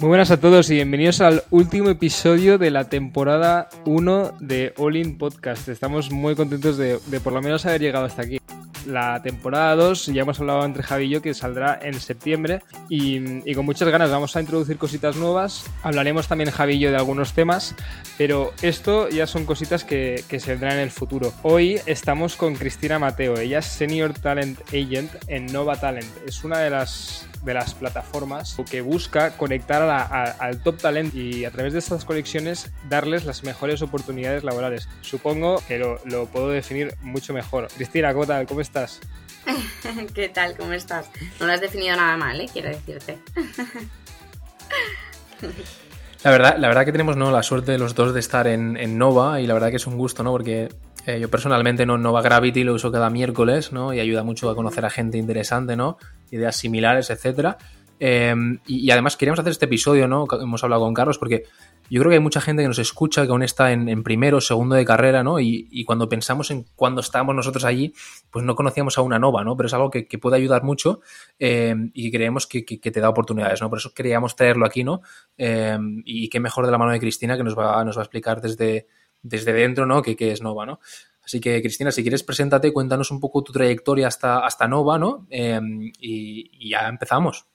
Muy buenas a todos y bienvenidos al último episodio de la temporada 1 de All In Podcast. Estamos muy contentos de, por lo menos haber llegado hasta aquí. La temporada 2 ya hemos hablado entre Javi y yo que saldrá en septiembre y, con muchas ganas vamos a introducir cositas nuevas. Hablaremos también Javi y yo de algunos temas, pero esto ya son cositas que, que se vendrán en el futuro. Hoy estamos con Cristina Mateo, ella es Senior Talent Agent en Nova Talent. Es una de las de las plataformas que busca conectar al top talent y a través de estas conexiones darles las mejores oportunidades laborales. Supongo que lo, puedo definir mucho mejor. Cristina, ¿cómo tal? ¿Cómo estás? ¿Qué tal? ¿Cómo estás? No lo has definido nada mal, ¿eh? quiero decirte. La verdad, la verdad que tenemos ¿no? la suerte de los dos de estar en, en Nova y la verdad que es un gusto, ¿no? Porque eh, yo personalmente no Nova Gravity lo uso cada miércoles, ¿no? Y ayuda mucho a conocer a gente interesante, ¿no? Ideas similares, etcétera. Eh, y, además queríamos hacer este episodio, ¿no? Hemos hablado con Carlos porque yo creo que hay mucha gente que nos escucha que aún está en, primero, segundo de carrera, ¿no? Y, cuando pensamos en cuando estábamos nosotros allí, pues no conocíamos a una Nova, ¿no? Pero es algo que, puede ayudar mucho eh, y creemos que, te da oportunidades, ¿no? Por eso queríamos traerlo aquí, ¿no? y qué mejor de la mano de Cristina que nos va, nos va a explicar desde desde dentro, ¿no? Que, es Nova, ¿no? Así que, Cristina, si quieres, preséntate, cuéntanos un poco tu trayectoria hasta, hasta Nova, ¿no? Em, y, ya empezamos.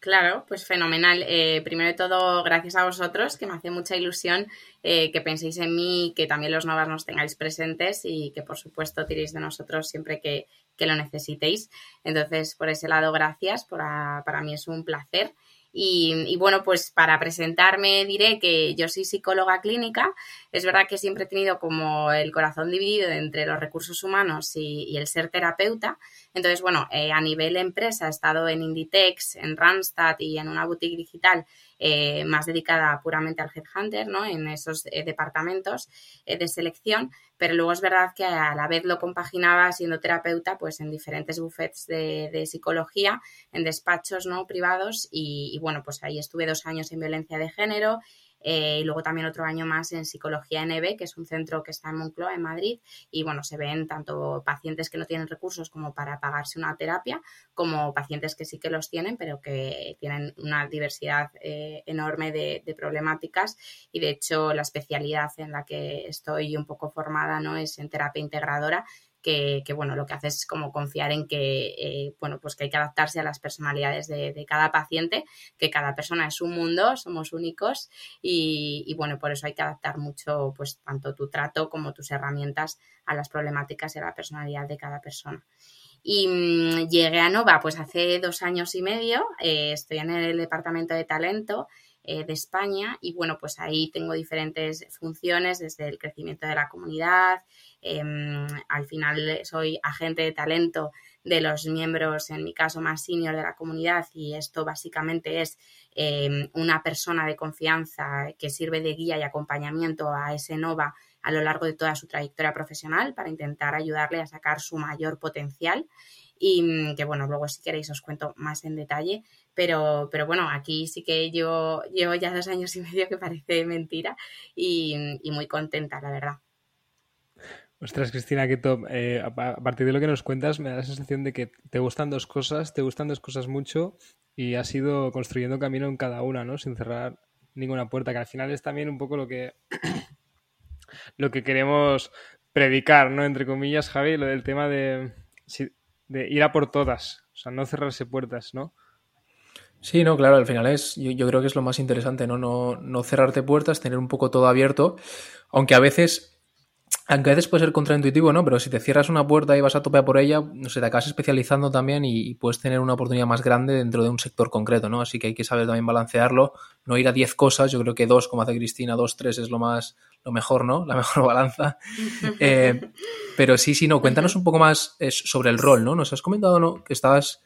Claro, pues fenomenal. Eh, primero de todo, gracias a vosotros, que me hace mucha ilusión eh, que penséis en mí, que también los Novas nos tengáis presentes y que, por supuesto, tiréis de nosotros siempre que, lo necesitéis. Entonces, por ese lado, gracias. Para mí es un placer. Y, bueno, pues para presentarme diré que yo soy psicóloga clínica. Es verdad que siempre he tenido como el corazón dividido entre los recursos humanos y, el ser terapeuta. Entonces, bueno, eh, a nivel empresa he estado en Inditex, en Randstad y en una boutique digital eh, más dedicada puramente al headhunter, ¿no? En esos eh, departamentos de selección. Pero luego es verdad que a la vez lo compaginaba siendo terapeuta, pues en diferentes buffets de, psicología, en despachos, ¿no? Privados y bueno, pues ahí estuve dos años en violencia de género eh, y luego también otro año más en Psicología NB, que es un centro que está en Moncloa, en Madrid, y bueno, se ven tanto pacientes que no tienen recursos como para pagarse una terapia, como pacientes que sí que los tienen, pero que tienen una diversidad eh, enorme de, de, problemáticas. Y de hecho la especialidad en la que estoy un poco formada no es en terapia integradora que, bueno, lo que hace es como confiar en que, eh, bueno, pues que hay que adaptarse a las personalidades de, cada paciente, que cada persona es un mundo, somos únicos y, bueno, por eso hay que adaptar mucho, pues tanto tu trato como tus herramientas a las problemáticas y a la personalidad de cada persona. Y mm, llegué a Nova pues hace dos años y medio, eh, estoy en el departamento de talento eh, de España y bueno, pues ahí tengo diferentes funciones desde el crecimiento de la comunidad, em, al final soy agente de talento de los miembros, en mi caso más senior de la comunidad y esto básicamente es em, una persona de confianza que sirve de guía y acompañamiento a ese NOVA a lo largo de toda su trayectoria profesional para intentar ayudarle a sacar su mayor potencial y mm, que bueno, luego si queréis os cuento más en detalle, pero, pero bueno, aquí sí que yo llevo ya dos años y medio que parece mentira y, muy contenta, la verdad. Ostras, Cristina, qué top. Eh, a partir de lo que nos cuentas, me da la sensación de que te gustan dos cosas, te gustan dos cosas mucho y has ido construyendo camino en cada una, ¿no? Sin cerrar ninguna puerta, que al final es también un poco lo que lo que queremos predicar, ¿no? Entre comillas, Javi, lo del tema de, de ir a por todas, o sea, no cerrarse puertas, ¿no? Sí, no, claro, al final es, yo, creo que es lo más interesante, ¿no? ¿no? No cerrarte puertas, tener un poco todo abierto, aunque a veces aunque a veces puede ser contraintuitivo, ¿no? Pero si te cierras una puerta y vas a tope por ella, no sé, te acabas especializando también y, puedes tener una oportunidad más grande dentro de un sector concreto, ¿no? Así que hay que saber también balancearlo, no ir a 10 cosas, yo creo que dos, como hace Cristina, dos, tres es lo más, lo mejor, ¿no? La mejor balanza. Eh, pero sí, sí, no, cuéntanos un poco más sobre el rol, ¿no? Nos has comentado, ¿no? Que estabas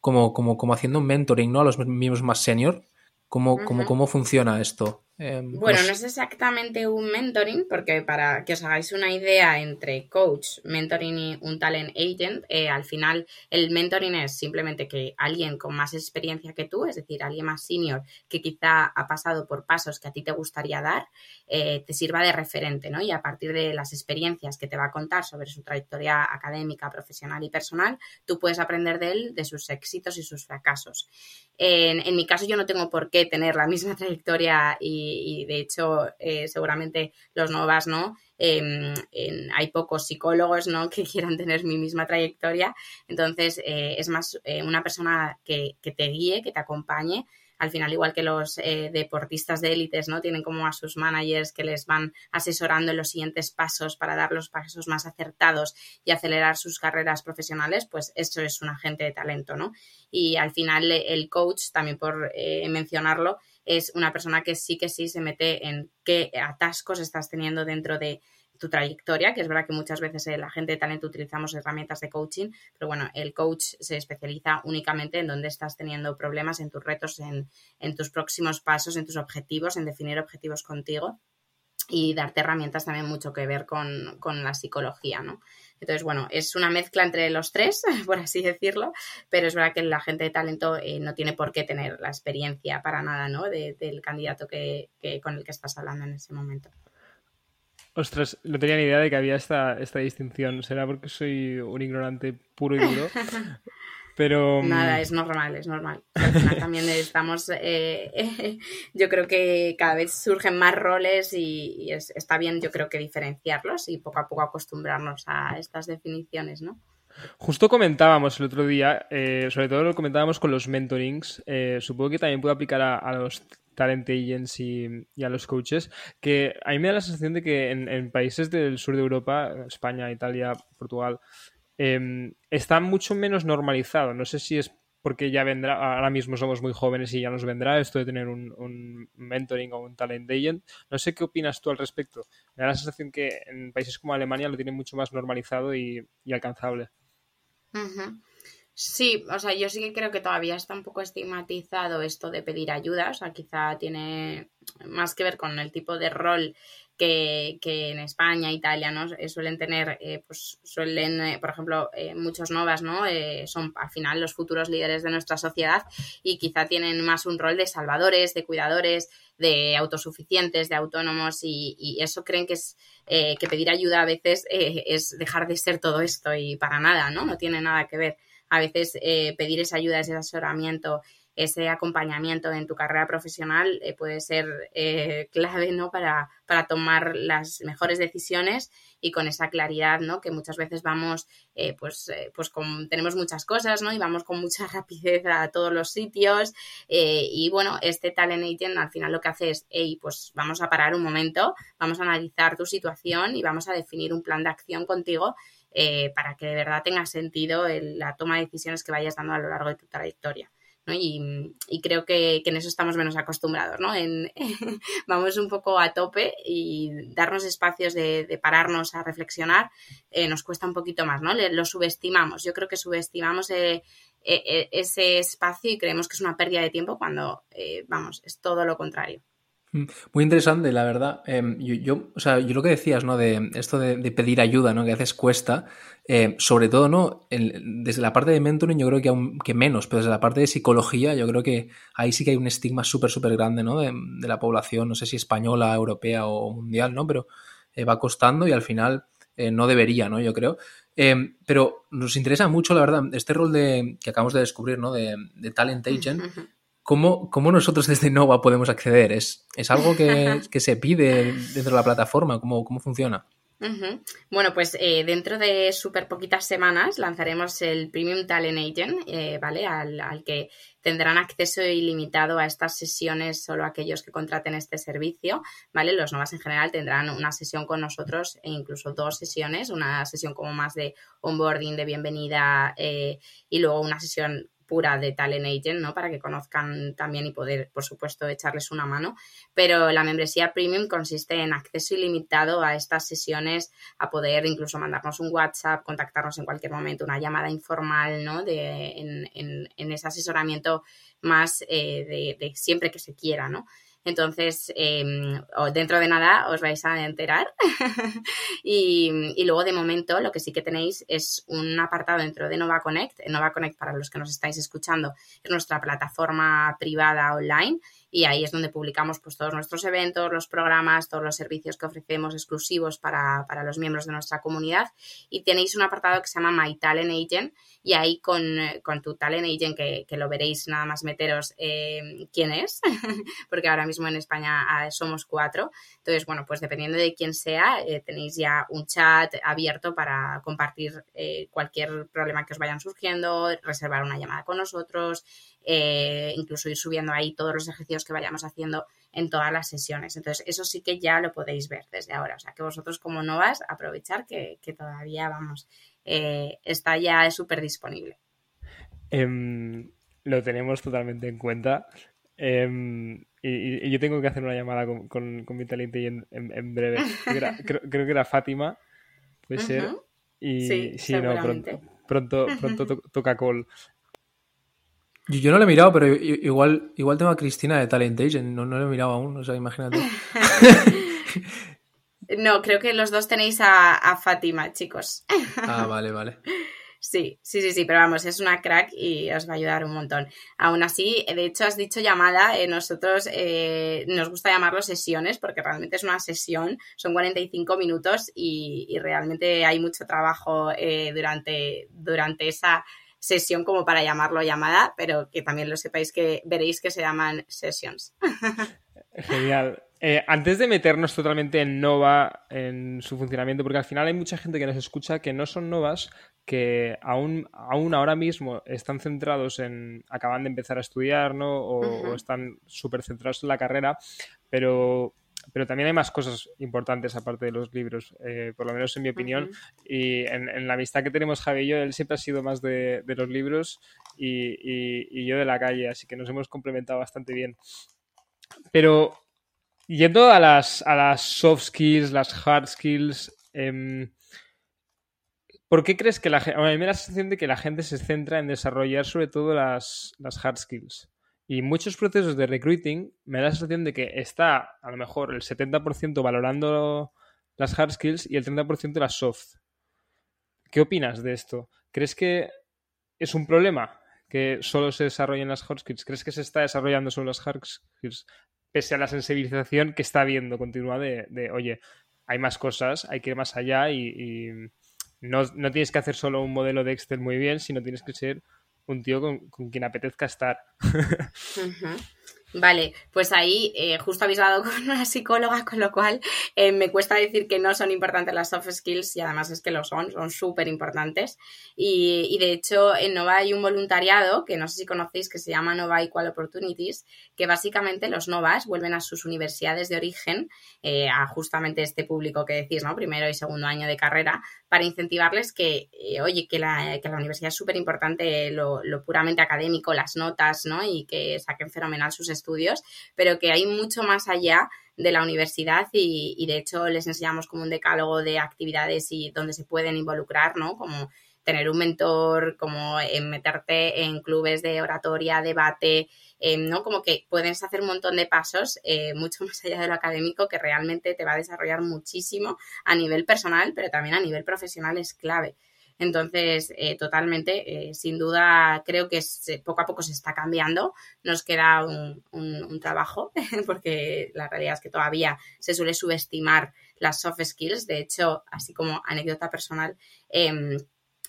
como, como, como haciendo un mentoring, ¿no? A los miembros más senior. ¿Cómo, cómo, cómo funciona esto? Em, bueno, no es exactamente un mentoring, porque para que os hagáis una idea entre coach, mentoring y un talent agent, eh, al final el mentoring es simplemente que alguien con más experiencia que tú, es decir, alguien más senior que quizá ha pasado por pasos que a ti te gustaría dar, eh, te sirva de referente, ¿no? Y a partir de las experiencias que te va a contar sobre su trayectoria académica, profesional y personal, tú puedes aprender de él, de sus éxitos y sus fracasos. En, mi caso yo no tengo por qué tener la misma trayectoria y, de hecho eh, seguramente los novas no. Em, hay pocos psicólogos ¿no? que quieran tener mi misma trayectoria. Entonces eh, es más eh, una persona que, que te guíe, que te acompañe al final, igual que los eh, deportistas de élites, ¿no? Tienen como a sus managers que les van asesorando en los siguientes pasos para dar los pasos más acertados y acelerar sus carreras profesionales, pues eso es un agente de talento, ¿no? Y al final el coach, también por eh, mencionarlo, es una persona que sí que sí se mete en qué atascos estás teniendo dentro de tu trayectoria, que es verdad que muchas veces eh, la gente de talento utilizamos herramientas de coaching, pero bueno, el coach se especializa únicamente en dónde estás teniendo problemas, en tus retos, en, tus próximos pasos, en tus objetivos, en definir objetivos contigo y darte herramientas también mucho que ver con, con, la psicología, ¿no? Entonces, bueno, es una mezcla entre los tres, por así decirlo, pero es verdad que la gente de talento eh, no tiene por qué tener la experiencia para nada, ¿no? del candidato que, que, con el que estás hablando en ese momento. Ostras, no tenía ni idea de que había esta, esta distinción. Será porque soy un ignorante puro y duro. Pero... Mm, Nada, es normal, es normal. también estamos, eh, yo creo que cada vez surgen más roles y, está bien, yo creo que diferenciarlos y poco a poco acostumbrarnos a estas definiciones, ¿no? Justo comentábamos el otro día, eh, sobre todo lo comentábamos con los mentorings, eh, supongo que también puede aplicar a los talent agents y, a los coaches, que a mí me da la sensación de que en, países del sur de Europa, España, Italia, Portugal, em, está mucho menos normalizado. No sé si es porque ya vendrá, ahora mismo somos muy jóvenes y ya nos vendrá esto de tener un, mentoring o un talent agent. No sé qué opinas tú al respecto. Me da la sensación que en países como Alemania lo tienen mucho más normalizado y, alcanzable. Sí, o sea, yo sí que creo que todavía está un poco estigmatizado esto de pedir ayuda, o sea, quizá tiene más que ver con el tipo de rol que, que en España, Italia, ¿no? Eh, suelen tener, eh, pues suelen, eh, por ejemplo, muchos novas, ¿no? son al final los futuros líderes de nuestra sociedad y quizá tienen más un rol de salvadores, de cuidadores, de autosuficientes, de autónomos y, y eso creen que es que pedir ayuda a veces es dejar de ser todo esto y para nada, ¿no? No tiene nada que ver a veces eh, pedir esa ayuda, ese asesoramiento, ese acompañamiento en tu carrera profesional eh, puede ser eh, clave ¿no? para, para, tomar las mejores decisiones y con esa claridad ¿no? que muchas veces vamos, pues, pues con, tenemos muchas cosas ¿no? y vamos con mucha rapidez a todos los sitios y bueno, este talent al final lo que hace es, hey, pues vamos a parar un momento, vamos a analizar tu situación y vamos a definir un plan de acción contigo eh, para que de verdad tenga sentido la toma de decisiones que vayas dando a lo largo de tu trayectoria. ¿no? Y, creo que, en eso estamos menos acostumbrados, ¿no? En, vamos un poco a tope y darnos espacios de, pararnos a reflexionar eh, nos cuesta un poquito más, ¿no? lo subestimamos. Yo creo que subestimamos eh, ese espacio y creemos que es una pérdida de tiempo cuando, vamos, es todo lo contrario. Mm, muy interesante, la verdad. Em, yo, o sea, yo lo que decías, ¿no? De esto de, pedir ayuda, ¿no? Que a veces cuesta. Eh, sobre todo, ¿no? desde la parte de mentoring yo creo que aún que menos, pero desde la parte de psicología yo creo que ahí sí que hay un estigma súper, súper grande, ¿no? De, la población, no sé si española, europea o mundial, ¿no? Pero eh, va costando y al final eh, no debería, ¿no? Yo creo. Em, pero nos interesa mucho, la verdad, este rol de, que acabamos de descubrir, ¿no? De, de talent agent. ¿Cómo, nosotros desde Nova podemos acceder? ¿Es, es algo que, se pide dentro de la plataforma? ¿Cómo, cómo funciona? Bueno, pues eh, dentro de súper poquitas semanas lanzaremos el Premium Talent Agent, eh, ¿vale? Al, al, que tendrán acceso ilimitado a estas sesiones solo aquellos que contraten este servicio, ¿vale? Los Novas en general tendrán una sesión con nosotros e incluso dos sesiones, una sesión como más de onboarding, de bienvenida eh, y luego una sesión pura de Talent Agent, ¿no? Para que conozcan también y poder, por supuesto, echarles una mano. Pero la membresía premium consiste en acceso ilimitado a estas sesiones, a poder incluso mandarnos un WhatsApp, contactarnos en cualquier momento, una llamada informal, ¿no? De, en, ese asesoramiento más eh, de, de siempre que se quiera, ¿no? Entonces, em, dentro de nada os vais a enterar. y, y, luego, de momento, lo que sí que tenéis es un apartado dentro de Nova Connect. Nova Connect, para los que nos estáis escuchando, es nuestra plataforma privada online y ahí es donde publicamos pues, todos nuestros eventos, los programas, todos los servicios que ofrecemos exclusivos para, para los miembros de nuestra comunidad. Y tenéis un apartado que se llama My Talent Agent y ahí con, con tu Talent Agent, que, que, lo veréis nada más meteros eh, quién es, porque ahora mismo en España ah, somos cuatro, entonces bueno, pues dependiendo de quién sea, eh, tenéis ya un chat abierto para compartir eh, cualquier problema que os vayan surgiendo, reservar una llamada con nosotros, eh, incluso ir subiendo ahí todos los ejercicios que vayamos haciendo en todas las sesiones. Entonces, eso sí que ya lo podéis ver desde ahora. O sea, que vosotros como no vas, aprovechar que, todavía, vamos, eh, está ya súper disponible. Em, lo tenemos totalmente en cuenta. Em, y, yo tengo que hacer una llamada con, mi talento en, en, breve. Creo, que era Fátima, puede ser. Y sí, no, pronto, pronto, pronto toca call. Yo, no lo he mirado, pero igual, igual tengo a Cristina de Talent Agent, no, no lo he mirado aún, o sea, imagínate. no, creo que los dos tenéis a, Fátima, chicos. ah, vale, vale. Sí, sí, sí, sí, pero vamos, es una crack y os va a ayudar un montón. Aún así, de hecho, has dicho llamada, eh, nosotros eh, nos gusta llamarlo sesiones porque realmente es una sesión, son 45 minutos y, realmente hay mucho trabajo eh, durante, durante esa sesión como para llamarlo llamada, pero que también lo sepáis que veréis que se llaman sessions. Genial. Eh, antes de meternos totalmente en Nova, en su funcionamiento, porque al final hay mucha gente que nos escucha que no son Novas, que aún, aún ahora mismo están centrados en, acaban de empezar a estudiar, ¿no? O, o están súper centrados en la carrera, pero pero también hay más cosas importantes aparte de los libros, eh, por lo menos en mi opinión. Y en, la amistad que tenemos Javi y yo, él siempre ha sido más de, los libros y, yo de la calle, así que nos hemos complementado bastante bien. Pero yendo a las, a las soft skills, las hard skills, em, ¿por qué crees que la gente... A mí me da la sensación de que la gente se centra en desarrollar sobre todo las, las hard skills. Y muchos procesos de recruiting me da la sensación de que está a lo mejor el 70% valorando las hard skills y el 30% las soft. ¿Qué opinas de esto? ¿Crees que es un problema que solo se desarrollen las hard skills? ¿Crees que se está desarrollando solo las hard skills? Pese a la sensibilización que está habiendo continua de, oye, hay más cosas, hay que ir más allá y, no, no, tienes que hacer solo un modelo de Excel muy bien, sino tienes que ser un tío con, quien apetezca estar. Vale, pues ahí eh, justo habéis dado con una psicóloga, con lo cual eh, me cuesta decir que no son importantes las soft skills y además es que lo son, son súper importantes. Y, de hecho en Nova hay un voluntariado que no sé si conocéis que se llama Nova Equal Opportunities, que básicamente los Novas vuelven a sus universidades de origen, eh, a justamente este público que decís, ¿no? Primero y segundo año de carrera, para incentivarles que, oye, que la, que la, universidad es súper importante, lo, lo, puramente académico, las notas, ¿no? Y que saquen fenomenal sus estudios, pero que hay mucho más allá de la universidad y, de hecho les enseñamos como un decálogo de actividades y donde se pueden involucrar, ¿no? Como tener un mentor, como en meterte en clubes de oratoria, debate, eh, ¿no? Como que puedes hacer un montón de pasos eh, mucho más allá de lo académico que realmente te va a desarrollar muchísimo a nivel personal, pero también a nivel profesional es clave. Entonces, eh, totalmente, eh, sin duda, creo que poco a poco se está cambiando. Nos queda un, trabajo, porque la realidad es que todavía se suele subestimar las soft skills. De hecho, así como anécdota personal, em,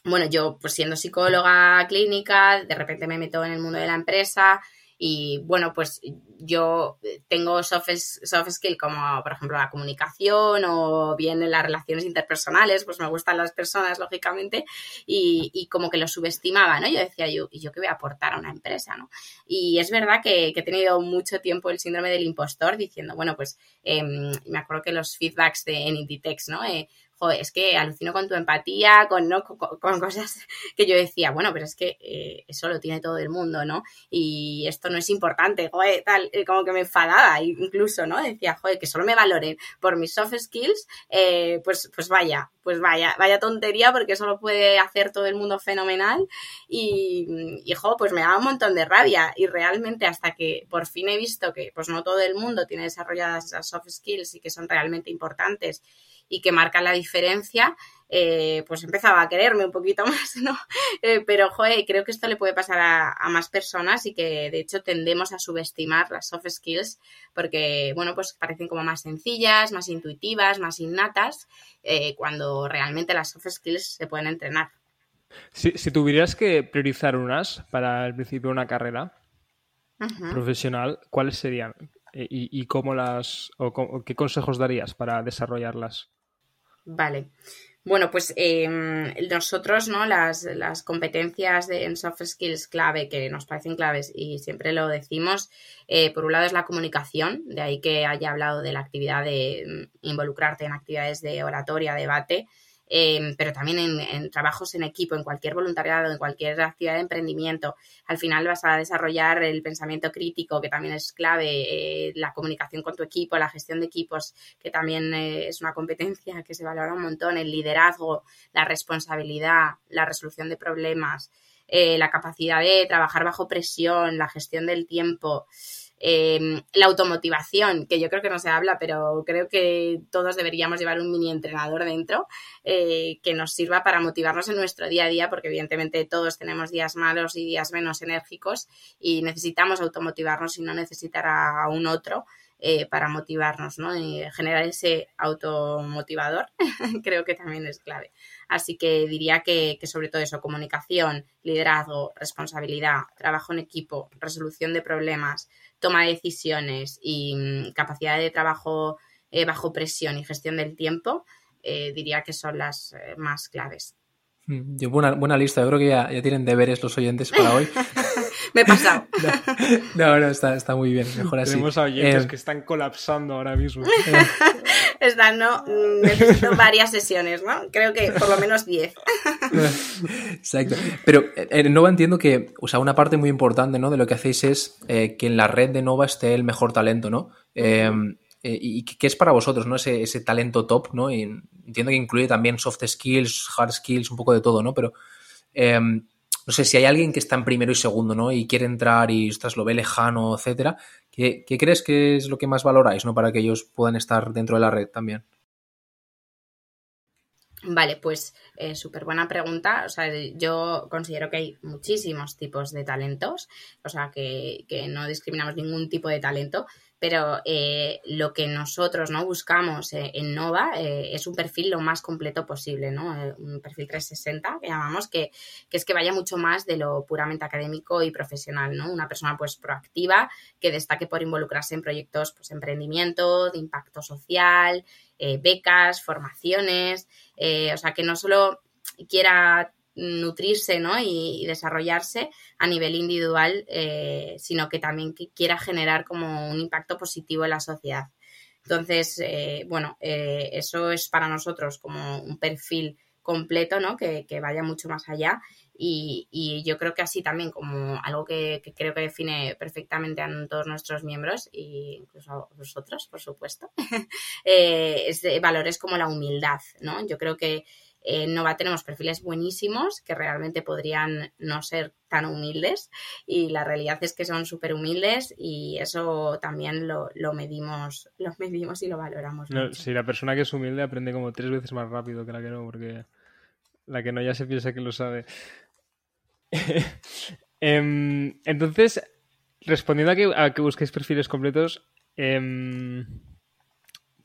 bueno, yo pues siendo psicóloga clínica, de repente me meto en el mundo de la empresa, y bueno, pues yo tengo soft, soft skill como, por ejemplo, la comunicación o bien las relaciones interpersonales, pues me gustan las personas, lógicamente, y, y como que lo subestimaba, ¿no? Yo decía, yo, ¿y yo qué voy a aportar a una empresa, ¿no? Y es verdad que, he tenido mucho tiempo el síndrome del impostor diciendo, bueno, pues em, me acuerdo que los feedbacks de, en Inditex, ¿no? Eh, es que alucino con tu empatía, con, ¿no? con, cosas que yo decía, bueno, pero es que eh, eso lo tiene todo el mundo, ¿no? Y esto no es importante, joder, tal, eh, como que me enfadaba incluso, ¿no? Decía, joder, que solo me valoren por mis soft skills, eh, pues, pues vaya, pues vaya, vaya tontería porque eso lo puede hacer todo el mundo fenomenal y, y pues me daba un montón de rabia y realmente hasta que por fin he visto que pues no todo el mundo tiene desarrolladas esas soft skills y que son realmente importantes y que marcan la diferencia, eh, pues empezaba a quererme un poquito más, ¿no? Eh, pero, joder, creo que esto le puede pasar a, más personas y que, de hecho, tendemos a subestimar las soft skills porque, bueno, pues parecen como más sencillas, más intuitivas, más innatas, eh, cuando realmente las soft skills se pueden entrenar. Si, tuvieras que priorizar unas para el principio de una carrera profesional, ¿cuáles serían? ¿Y, cómo las, o qué consejos darías para desarrollarlas? Vale. Bueno, pues em, nosotros, ¿no? Las, competencias de, en soft skills clave que nos parecen claves y siempre lo decimos, eh, por un lado es la comunicación, de ahí que haya hablado de la actividad de mm, involucrarte en actividades de oratoria, debate, Em, pero también en, trabajos en equipo, en cualquier voluntariado, en cualquier actividad de emprendimiento. Al final vas a desarrollar el pensamiento crítico, que también es clave, eh, la comunicación con tu equipo, la gestión de equipos, que también eh, es una competencia que se valora un montón, el liderazgo, la responsabilidad, la resolución de problemas, eh, la capacidad de trabajar bajo presión, la gestión del tiempo. Em, la automotivación, que yo creo que no se habla, pero creo que todos deberíamos llevar un mini entrenador dentro eh, que nos sirva para motivarnos en nuestro día a día, porque evidentemente todos tenemos días malos y días menos enérgicos y necesitamos automotivarnos y no necesitar a un otro eh, para motivarnos, ¿no? Y generar ese automotivador creo que también es clave. Así que diría que, sobre todo eso, comunicación, liderazgo, responsabilidad, trabajo en equipo, resolución de problemas, toma de decisiones y mm, capacidad de trabajo eh, bajo presión y gestión del tiempo, eh, diría que son las más claves. Mm, buena, buena lista, yo creo que ya, ya tienen deberes los oyentes para hoy. Me he pasado. No, no, está, muy bien, mejor así. Tenemos oyentes eh, que están colapsando ahora mismo. están, ¿no? Necesito varias sesiones, ¿no? Creo que por lo menos 10. Exacto. Pero en eh, Nova entiendo que, o sea, una parte muy importante, ¿no? De lo que hacéis es que en la red de Nova esté el mejor talento, ¿no? Eh, y qué es para vosotros, ¿no? Ese, ese talento top, ¿no? Y entiendo que incluye también soft skills, hard skills, un poco de todo, ¿no? Pero em, no sé si hay alguien que está en primero y segundo, ¿no? Y quiere entrar y ostras, lo ve lejano, etcétera. ¿Qué, ¿Qué, crees que es lo que más valoráis, ¿no? Para que ellos puedan estar dentro de la red también. Vale, pues eh, súper buena pregunta. O sea, yo considero que hay muchísimos tipos de talentos, o sea, que, que no discriminamos ningún tipo de talento pero eh, lo que nosotros no buscamos eh, en Nova eh, es un perfil lo más completo posible, ¿no? un perfil 360 que llamamos, que, que, es que vaya mucho más de lo puramente académico y profesional, ¿no? Una persona pues proactiva que destaque por involucrarse en proyectos pues emprendimiento, de impacto social, becas, formaciones, o sea que no solo quiera nutrirse ¿no? y, desarrollarse a nivel individual, eh, sino que también quiera generar como un impacto positivo en la sociedad. Entonces, eh, bueno, eh, eso es para nosotros como un perfil completo, ¿no? Que, vaya mucho más allá. Y, yo creo que así también, como algo que, creo que define perfectamente a todos nuestros miembros, e incluso a vosotros, por supuesto, es de valores como la humildad, ¿no? Yo creo que en Nova tenemos perfiles buenísimos que realmente podrían no ser tan humildes y la realidad es que son súper humildes y eso también lo, medimos lo medimos y lo valoramos. Si la persona que es humilde aprende como tres veces más rápido que la que no, porque la que no ya se piensa que lo sabe. Em, entonces, respondiendo a que, a que busquéis perfiles completos, eh,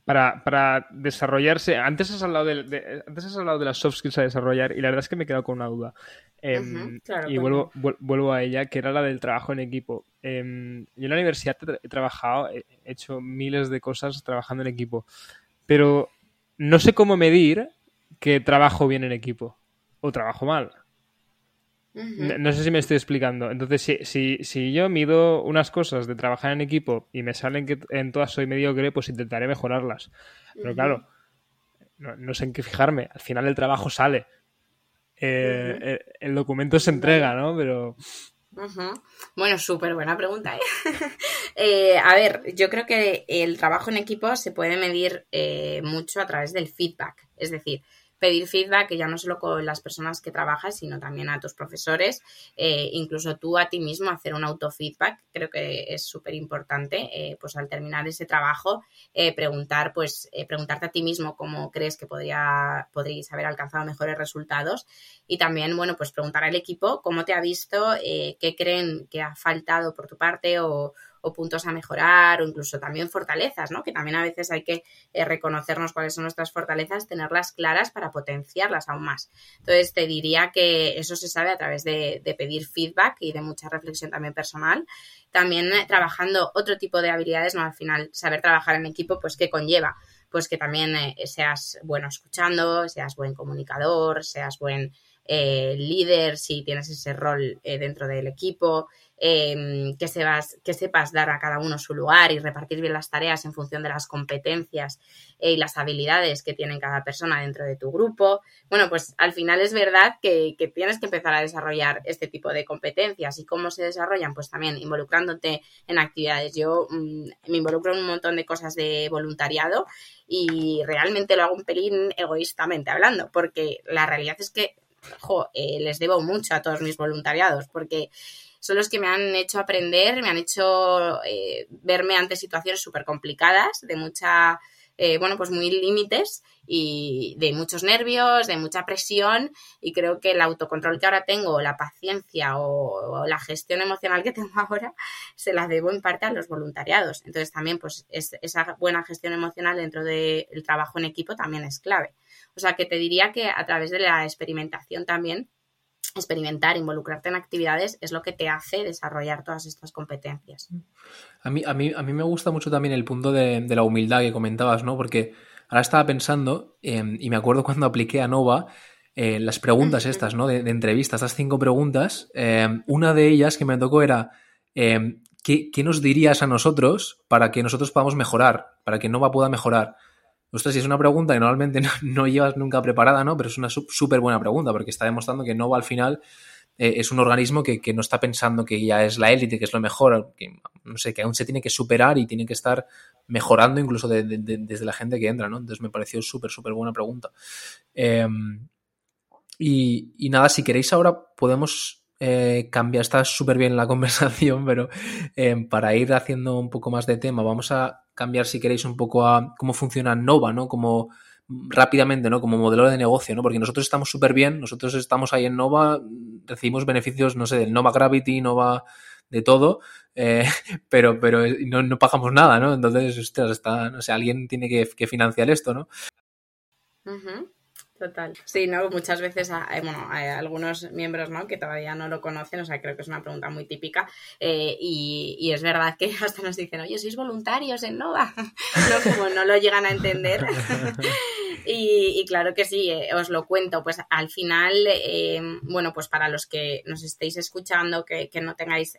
para, desarrollarse. Antes has, hablado de, antes has hablado de las soft skills a desarrollar y la verdad es que me he quedado con una duda. Em, y vuelvo, vuelvo a ella, que era la del trabajo en equipo. Em, yo en la universidad he trabajado, he hecho miles de cosas trabajando en equipo, pero no sé cómo medir que trabajo bien en equipo o trabajo mal. No sé si me estoy explicando. Entonces, si, si, si, yo mido unas cosas de trabajar en equipo y me salen que en todas soy mediocre, pues intentaré mejorarlas. Pero claro, no, sé en qué fijarme. Al final el trabajo sale. Eh, el, documento se entrega, ¿no? Pero... Bueno, súper buena pregunta. ¿eh? ¿eh? a ver, yo creo que el trabajo en equipo se puede medir eh, mucho a través del feedback. Es decir, pedir feedback ya no solo con las personas que trabajas, sino también a tus profesores, eh, incluso tú a ti mismo hacer un autofeedback, creo que es súper importante, eh, pues al terminar ese trabajo, eh, preguntar, pues preguntarte a ti mismo cómo crees que podría, podríais haber alcanzado mejores resultados. Y también, bueno, pues preguntar al equipo cómo te ha visto, qué creen que ha faltado por tu parte o, o puntos a mejorar o incluso también fortalezas, ¿no? Que también a veces hay que eh, reconocernos cuáles son nuestras fortalezas, tenerlas claras para potenciarlas aún más. Entonces, te diría que eso se sabe a través de, pedir feedback y de mucha reflexión también personal. También eh, trabajando otro tipo de habilidades, ¿no? Al final, saber trabajar en equipo, pues, ¿qué conlleva? Pues que también eh, seas bueno escuchando, seas buen comunicador, seas buen líder, si tienes ese rol dentro del equipo, Em, que, que sepas dar a cada uno su lugar y repartir bien las tareas en función de las competencias eh, y las habilidades que tiene cada persona dentro de tu grupo. Bueno, pues al final es verdad que, tienes que empezar a desarrollar este tipo de competencias y cómo se desarrollan, pues también involucrándote en actividades. Yo mm, me involucro en un montón de cosas de voluntariado y realmente lo hago un pelín egoístamente hablando, porque la realidad es que eh, les debo mucho a todos mis voluntariados, porque son los que me han hecho aprender, me han hecho eh, verme ante situaciones súper complicadas, de mucha, eh, bueno, pues muy límites y de muchos nervios, de mucha presión y creo que el autocontrol que ahora tengo, la paciencia o, la gestión emocional que tengo ahora, se la debo en parte a los voluntariados. Entonces también pues esa buena gestión emocional dentro del trabajo en equipo también es clave. O sea que te diría que a través de la experimentación también experimentar, involucrarte en actividades es lo que te hace desarrollar todas estas competencias. A mí, a mí, a mí me gusta mucho también el punto de, la humildad que comentabas, ¿no? Porque ahora estaba pensando, em, y me acuerdo cuando apliqué a Nova, eh, las preguntas estas, ¿no? De, entrevistas, estas cinco preguntas, em, una de ellas que me tocó era, em, ¿qué, ¿qué, nos dirías a nosotros para que nosotros podamos mejorar, para que Nova pueda mejorar? Ostras, es una pregunta que normalmente no, llevas nunca preparada, ¿no? Pero es una súper buena pregunta porque está demostrando que Nova al final eh, es un organismo que, no está pensando que ya es la élite, que es lo mejor, que no sé, que aún se tiene que superar y tiene que estar mejorando incluso desde la gente que entra, ¿no? Entonces me pareció súper, súper buena pregunta. Em, y, nada, si queréis ahora podemos eh, cambiar, está súper bien la conversación, pero em, para ir haciendo un poco más de tema, vamos a cambiar, si queréis, un poco a cómo funciona Nova, ¿no? Como rápidamente, ¿no? Como modelo de negocio, ¿no? Porque nosotros estamos súper bien, nosotros estamos ahí en Nova, recibimos beneficios, no sé, del Nova Gravity, Nova de todo, eh, pero, pero no, pagamos nada, ¿no? Entonces, ostras, está, no sé, alguien tiene que, financiar esto, ¿no? Total. Sí, ¿no? Muchas veces, bueno, hay algunos miembros, ¿no? Que todavía no lo conocen, o sea, creo que es una pregunta muy típica. Eh, y, es verdad que hasta nos dicen, oye, ¿sois voluntarios en Nova? no, como no lo llegan a entender. y, claro que sí, eh, os lo cuento. Pues al final, eh, bueno, pues para los que nos estéis escuchando, que, que no tengáis,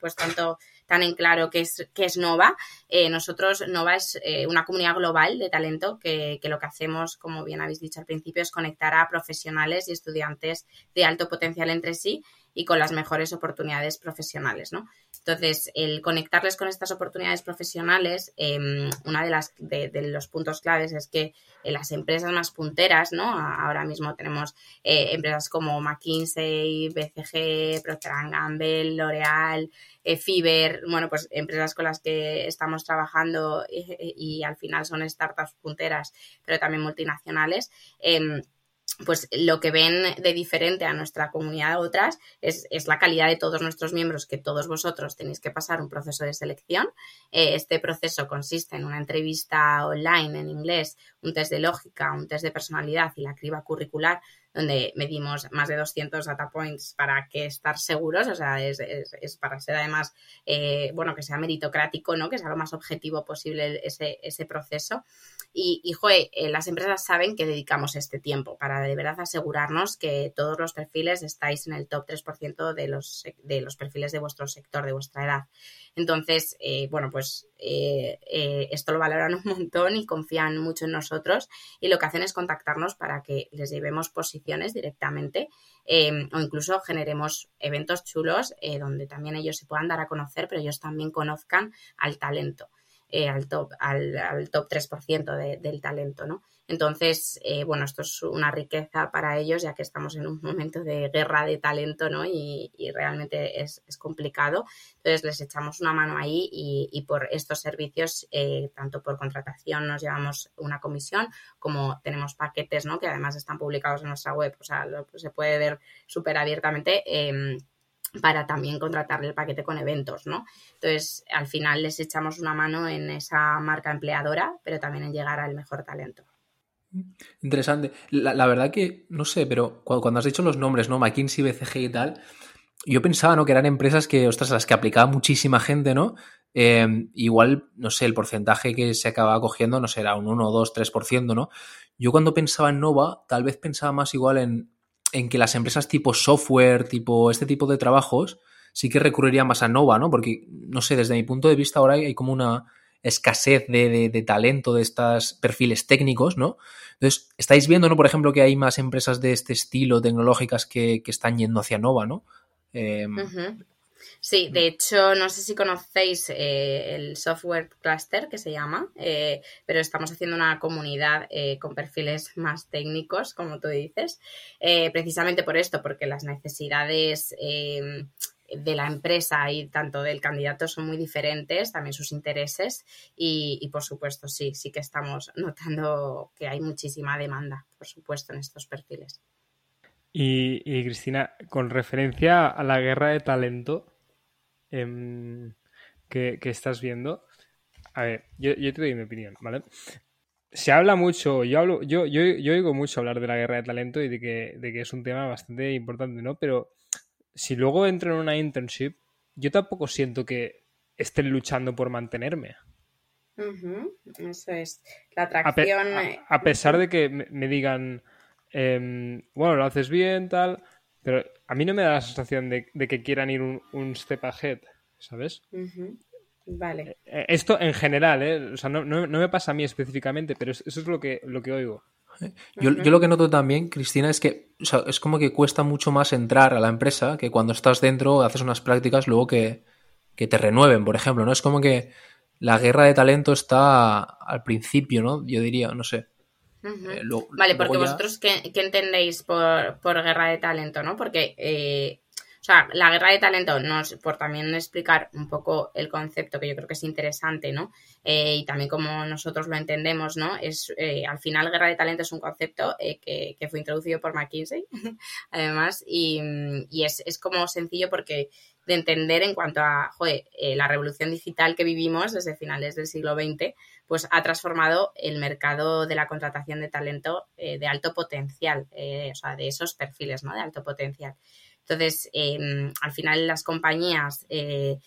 pues tanto tan en claro qué es, es Nova. Eh, nosotros, Nova es eh, una comunidad global de talento que, que, lo que hacemos, como bien habéis dicho al principio, es conectar a profesionales y estudiantes de alto potencial entre sí y con las mejores oportunidades profesionales, ¿no? Entonces, el conectarles con estas oportunidades profesionales, eh, una de de, los puntos claves es que eh, las empresas más punteras, ¿no? Ahora mismo tenemos eh, empresas como McKinsey, BCG, Procter Gamble, L'Oreal, eh, Fiverr, bueno, pues empresas con las que estamos trabajando y, y, al final son startups punteras, pero también multinacionales. Pues lo que ven de diferente a nuestra comunidad a otras es, la calidad de todos nuestros miembros, que todos vosotros tenéis que pasar un proceso de selección. Eh, este proceso consiste en una entrevista online en inglés, un test de lógica, un test de personalidad y la criba curricular, donde medimos más de 200 data points para que estar seguros, o sea, es, para ser además, eh, bueno, que sea meritocrático, ¿no? Que sea lo más objetivo posible ese, ese proceso. Y, y joe, eh, las empresas saben que dedicamos este tiempo para de verdad asegurarnos que todos los perfiles estáis en el top 3% de los, de los perfiles de vuestro sector, de vuestra edad. Entonces, eh, bueno, pues eh, esto lo valoran un montón y confían mucho en nosotros y lo que hacen es contactarnos para que les llevemos posiciones directamente o incluso generemos eventos chulos donde también ellos se puedan dar a conocer, pero ellos también conozcan al talento. Eh, al, top, al, al, top 3% del talento, ¿no? Entonces, eh, bueno, esto es una riqueza para ellos, ya que estamos en un momento de guerra de talento, ¿no? Y, realmente es, complicado. Entonces, les echamos una mano ahí y, por estos servicios, eh, tanto por contratación nos llevamos una comisión, como tenemos paquetes, ¿no? Que además están publicados en nuestra web, o sea, se puede ver súper abiertamente em, para también contratarle el paquete con eventos, ¿no? Entonces, al final les echamos una mano en esa marca empleadora, pero también en llegar al mejor talento. Interesante. La, verdad que, no sé, pero cuando, has dicho los nombres, ¿no? McKinsey, BCG y tal, yo pensaba, ¿no? Que eran empresas que, ostras, las que aplicaba muchísima gente, ¿no? Em, igual, no sé, el porcentaje que se acaba cogiendo, no sé, era un 1, 2, 3%, ¿no? Yo cuando pensaba en Nova, tal vez pensaba más igual en en que las empresas tipo software, tipo este tipo de trabajos, sí que recurrirían más a Nova, ¿no? Porque, no sé, desde mi punto de vista ahora hay como una escasez de, talento de estos perfiles técnicos, ¿no? Entonces, estáis viendo, ¿no? Por ejemplo, que hay más empresas de este estilo tecnológicas que, están yendo hacia Nova, ¿no? Eh, Sí, de hecho, no sé si conocéis eh, el software cluster que se llama, eh, pero estamos haciendo una comunidad eh, con perfiles más técnicos, como tú dices, precisamente por esto, porque las necesidades de la empresa y tanto del candidato son muy diferentes, también sus intereses y, por supuesto sí, sí que estamos notando que hay muchísima demanda, por supuesto, en estos perfiles. Y, y Cristina, con referencia a la guerra de talento, Em, que, estás viendo. A ver, yo, te doy mi opinión, ¿vale? Se habla mucho, yo hablo, yo, yo, yo oigo mucho hablar de la guerra de talento y de que, de que es un tema bastante importante, ¿no? Pero si luego entro en una internship, yo tampoco siento que estén luchando por mantenerme. Eso es. La atracción. A, pesar de que me, digan, em, bueno, lo haces bien, tal, pero a mí no me da la sensación de, que quieran ir un, step ahead, ¿sabes? Vale. Eh, eh, esto en general, ¿eh? O sea, no, me pasa a mí específicamente, pero eso es lo que, lo que oigo. Yo, lo que noto también, Cristina, es que es como que cuesta mucho más entrar a la empresa que cuando estás dentro, haces unas prácticas, luego que, que te renueven, por ejemplo, ¿no? Es como que la guerra de talento está al principio, ¿no? Yo diría, no sé. Eh, vale, porque vosotros, ¿qué, entendéis por, guerra de talento, no? Porque, eh, o sea, la guerra de talento, nos, por también explicar un poco el concepto que yo creo que es interesante, ¿no? Eh, y también como nosotros lo entendemos, ¿no? Es, al final, guerra de talento es un concepto que, fue introducido por McKinsey, además, y, y es, es como sencillo porque de entender en cuanto a eh, la revolución digital que vivimos desde finales del siglo XX, pues ha transformado el mercado de la contratación de talento eh, de alto potencial, eh, o sea, de esos perfiles ¿no? de alto potencial. Entonces, em, al final las compañías, em,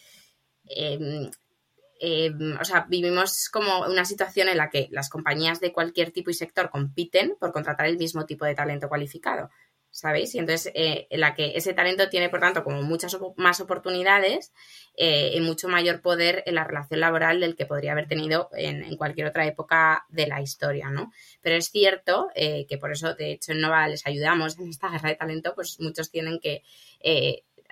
em, o sea, vivimos como una situación en la que las compañías de cualquier tipo y sector compiten por contratar el mismo tipo de talento cualificado. ¿Sabéis? Y entonces, eh, en la que ese talento tiene, por tanto, como muchas más oportunidades eh, y mucho mayor poder en la relación laboral del que podría haber tenido en, cualquier otra época de la historia, ¿no? Pero es cierto eh, que por eso, de hecho, en Nova les ayudamos en esta guerra de talento, pues muchos tienen que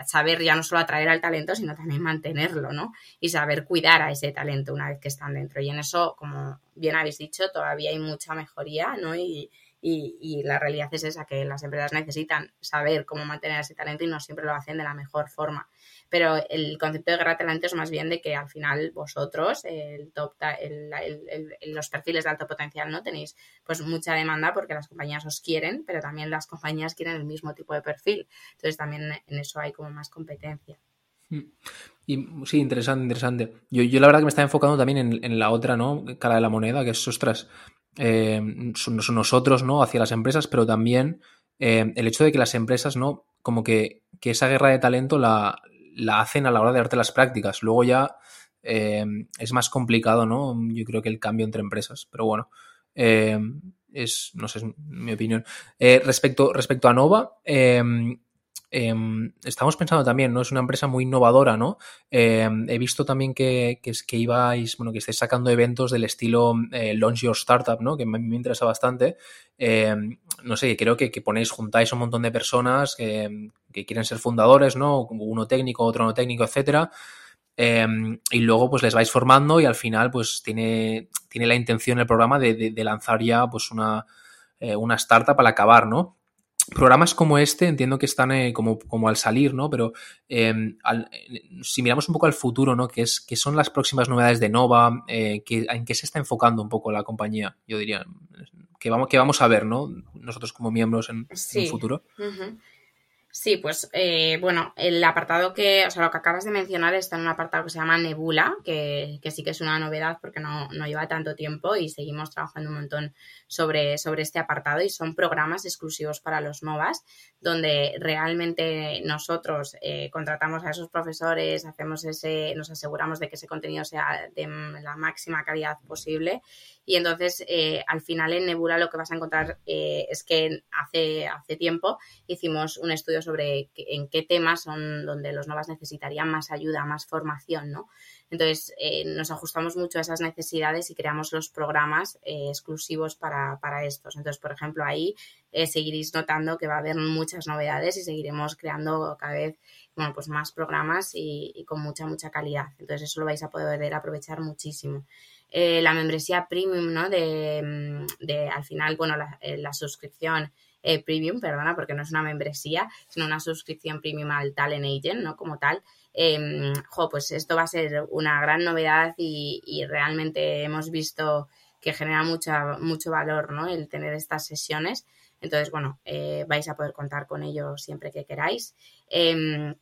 saber ya no solo atraer al talento, sino también mantenerlo, ¿no? Y saber cuidar a ese talento una vez que están dentro. Y en eso, como bien habéis dicho, todavía hay mucha mejoría, ¿no? Y, y, la realidad es esa, que las empresas necesitan saber cómo mantener ese talento y no siempre lo hacen de la mejor forma. Pero el concepto de guerra talento es más bien de que al final vosotros, el top, los perfiles de alto potencial, ¿no? Tenéis pues mucha demanda porque las compañías os quieren, pero también las compañías quieren el mismo tipo de perfil. Entonces también en eso hay como más competencia. Y, sí, interesante, interesante. Yo, yo la verdad que me estaba enfocando también en, en, la otra, ¿no? Cara de la moneda, que es, ostras, eh, nosotros, ¿no? Hacia las empresas, pero también eh, el hecho de que las empresas, ¿no? Como que, esa guerra de talento la, hacen a la hora de darte las prácticas. Luego ya eh, es más complicado, ¿no? Yo creo que el cambio entre empresas. Pero bueno. es, no sé, es mi opinión. respecto, respecto a Nova, Em, estamos pensando también, ¿no? Es una empresa muy innovadora, ¿no? Em, he visto también que, que, que, ibais, bueno, que estáis sacando eventos del estilo eh, Launch Your Startup, ¿no? Que me, me interesa bastante. Em, no sé, creo que, ponéis, juntáis un montón de personas que, quieren ser fundadores, ¿no? Uno técnico, otro no técnico, etcétera. y luego pues les vais formando y al final pues tiene, tiene la intención el programa de lanzar ya pues una, eh, una startup al acabar, ¿no? Programas como este entiendo que están eh, como, como, al salir, ¿no? Pero em, eh, si miramos un poco al futuro, ¿no? ¿Qué, es, qué son las próximas novedades de Nova? Eh, ¿En qué se está enfocando un poco la compañía? Yo diría, que vamos, que vamos a ver, ¿no? Nosotros como miembros en, sí. el futuro. Sí, pues eh, bueno, el apartado que, o sea, lo que acabas de mencionar está en un apartado que se llama Nebula, que, que sí que es una novedad porque no, no, lleva tanto tiempo y seguimos trabajando un montón sobre, sobre este apartado y son programas exclusivos para los Novas, donde realmente nosotros eh, contratamos a esos profesores, hacemos ese, nos aseguramos de que ese contenido sea de la máxima calidad posible. Y entonces eh, al final en Nebula lo que vas a encontrar eh, es que hace, hace tiempo hicimos un estudio sobre en qué temas son donde los novas necesitarían más ayuda, más formación, ¿no? Entonces, eh, nos ajustamos mucho a esas necesidades y creamos los programas eh, exclusivos para, para, estos. Entonces, por ejemplo, ahí eh, seguiréis notando que va a haber muchas novedades y seguiremos creando cada vez bueno, pues más programas y, y con mucha, mucha calidad. Entonces, eso lo vais a poder aprovechar muchísimo. La membresía premium, ¿no? De, mm, de, al final, bueno, la, la suscripción eh, premium, perdona, porque no es una membresía, sino una suscripción premium al Talent Agent, ¿no? Como tal. Eh, jo, pues esto va a ser una gran novedad y, realmente hemos visto que genera mucha, mucho valor, ¿no? El tener estas sesiones. Entonces, bueno, eh, vais a poder contar con ello siempre que queráis. Eh,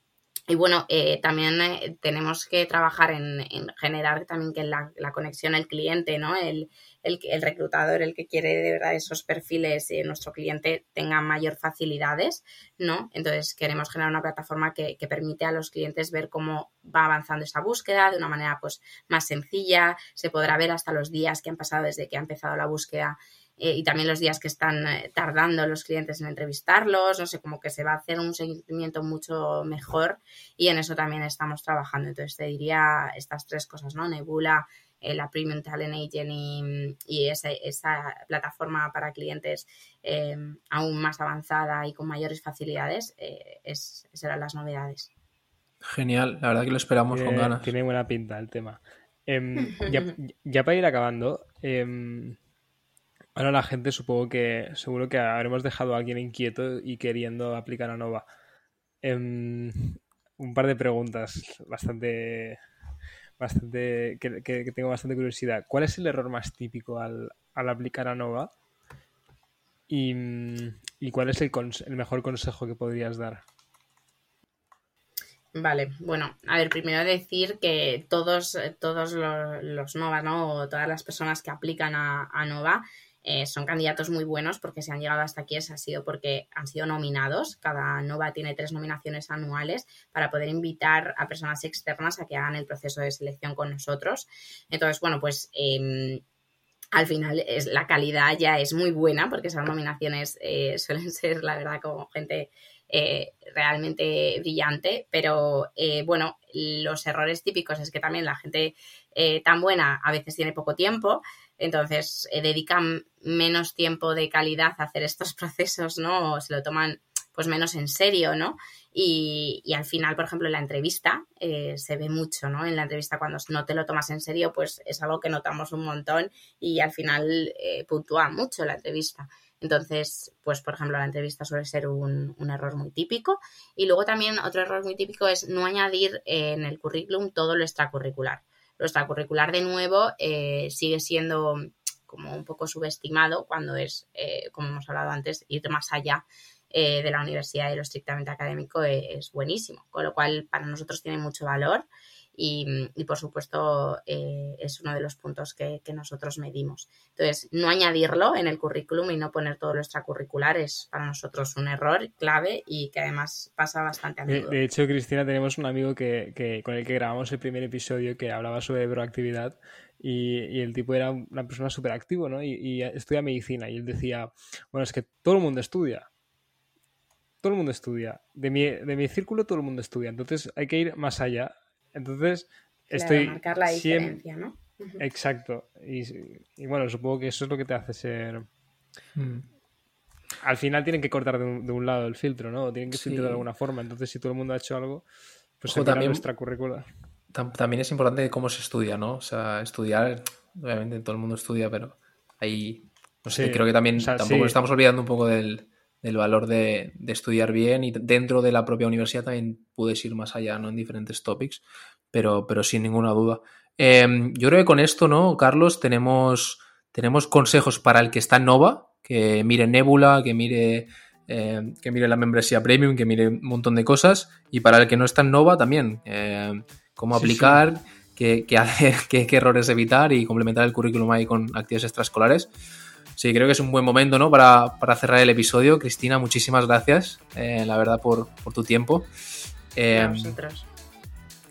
y bueno, eh, también eh, tenemos que trabajar en, en, generar también que la, la conexión el cliente, ¿no? El, el, el, reclutador, el que quiere de verdad esos perfiles, eh, nuestro cliente tenga mayor facilidades, ¿no? Entonces queremos generar una plataforma que, que, permite a los clientes ver cómo va avanzando esa búsqueda de una manera pues más sencilla, se podrá ver hasta los días que han pasado desde que ha empezado la búsqueda eh, y también los días que están eh, tardando los clientes en entrevistarlos, no sé, como que se va a hacer un seguimiento mucho mejor y en eso también estamos trabajando. Entonces te diría estas tres cosas, ¿no? Nebula, eh, la Premium Talent Agent y, y esa, esa, plataforma para clientes eh, aún más avanzada y con mayores facilidades, eh, es, serán las novedades. Genial, la verdad que lo esperamos con ganas. Tiene buena pinta el tema. ya, ya, para ir acabando, Ahora la gente supongo que seguro que habremos dejado a alguien inquieto y queriendo aplicar a Nova. Eh, un par de preguntas bastante bastante que, tengo bastante curiosidad. ¿Cuál es el error más típico al, al aplicar a Nova? Y, y cuál es el, el, mejor consejo que podrías dar? Vale, bueno, a ver, primero decir que todos, todos los, los Nova, ¿no? O todas las personas que aplican a, a Nova eh, son candidatos muy buenos porque se han llegado hasta aquí, es ha sido porque han sido nominados. Cada NOVA tiene tres nominaciones anuales para poder invitar a personas externas a que hagan el proceso de selección con nosotros. Entonces, bueno, pues eh, al final es, la calidad ya es muy buena porque esas nominaciones eh, suelen ser, la verdad, como gente eh, realmente brillante, pero bueno, los errores típicos es que también la gente tan buena a veces tiene poco tiempo, entonces eh, dedican menos tiempo de calidad a hacer estos procesos, ¿no? O se lo toman pues menos en serio, ¿no? Y, y al final, por ejemplo, en la entrevista eh, se ve mucho, ¿no? En la entrevista cuando no te lo tomas en serio, pues es algo que notamos un montón y al final eh, puntúa mucho la entrevista. Entonces, pues, por ejemplo, la entrevista suele ser un, un, error muy típico. Y luego también otro error muy típico es no añadir eh, en el currículum todo lo extracurricular. Lo extracurricular, de nuevo, eh, sigue siendo como un poco subestimado cuando es, eh, como hemos hablado antes, ir más allá eh, de la universidad y lo estrictamente académico es, es, buenísimo. Con lo cual, para nosotros tiene mucho valor. Y, por supuesto eh, es uno de los puntos que, nosotros medimos. Entonces, no añadirlo en el currículum y no poner todo lo extracurricular es para nosotros un error clave y que además pasa bastante a menudo. De, hecho, Cristina, tenemos un amigo que, con el que grabamos el primer episodio que hablaba sobre proactividad y, el tipo era una persona súper activo, ¿no? Y, estudia medicina y él decía, bueno, es que todo el mundo estudia. Todo el mundo estudia. De mi, de mi círculo todo el mundo estudia. Entonces hay que ir más allá. Entonces estoy... marcar la diferencia, ¿no? Exacto. Y, bueno, supongo que eso es lo que te hace ser... Mm. Al final tienen que cortar de un, lado el filtro, ¿no? Tienen que filtrar de alguna forma. Entonces, si todo el mundo ha hecho algo, pues se también nuestra currícula también es importante cómo se estudia, ¿no? O sea, estudiar, obviamente todo el mundo estudia, pero ahí, no sé, creo que también tampoco estamos olvidando un poco del, valor de, estudiar bien y dentro de la propia universidad también puedes ir más allá, ¿no? En diferentes topics, pero, pero sin ninguna duda. Em, yo creo que con esto, ¿no, Carlos? Tenemos, tenemos consejos para el que está en Nova, que mire Nebula, que mire em, que mire la membresía premium, que mire un montón de cosas. Y para el que no está en Nova también. Em, cómo aplicar, Qué, qué, qué, errores evitar y complementar el currículum ahí con actividades extraescolares. Sí, creo que es un buen momento ¿no? para, para cerrar el episodio. Cristina, muchísimas gracias, eh, la verdad, por, por tu tiempo.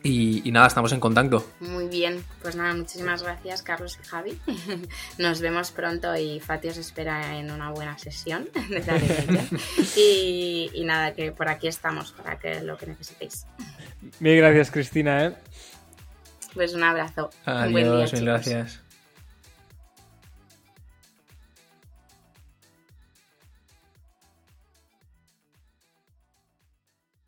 Y, nada, estamos en contacto. Muy bien, pues nada, muchísimas gracias Carlos y Javi. Nos vemos pronto y Fati os espera en una buena sesión de y, y nada, que por aquí estamos para que lo que necesitéis. Mil gracias, Cristina. ¿eh? Pues un abrazo. Adiós, un buen día, mil gracias.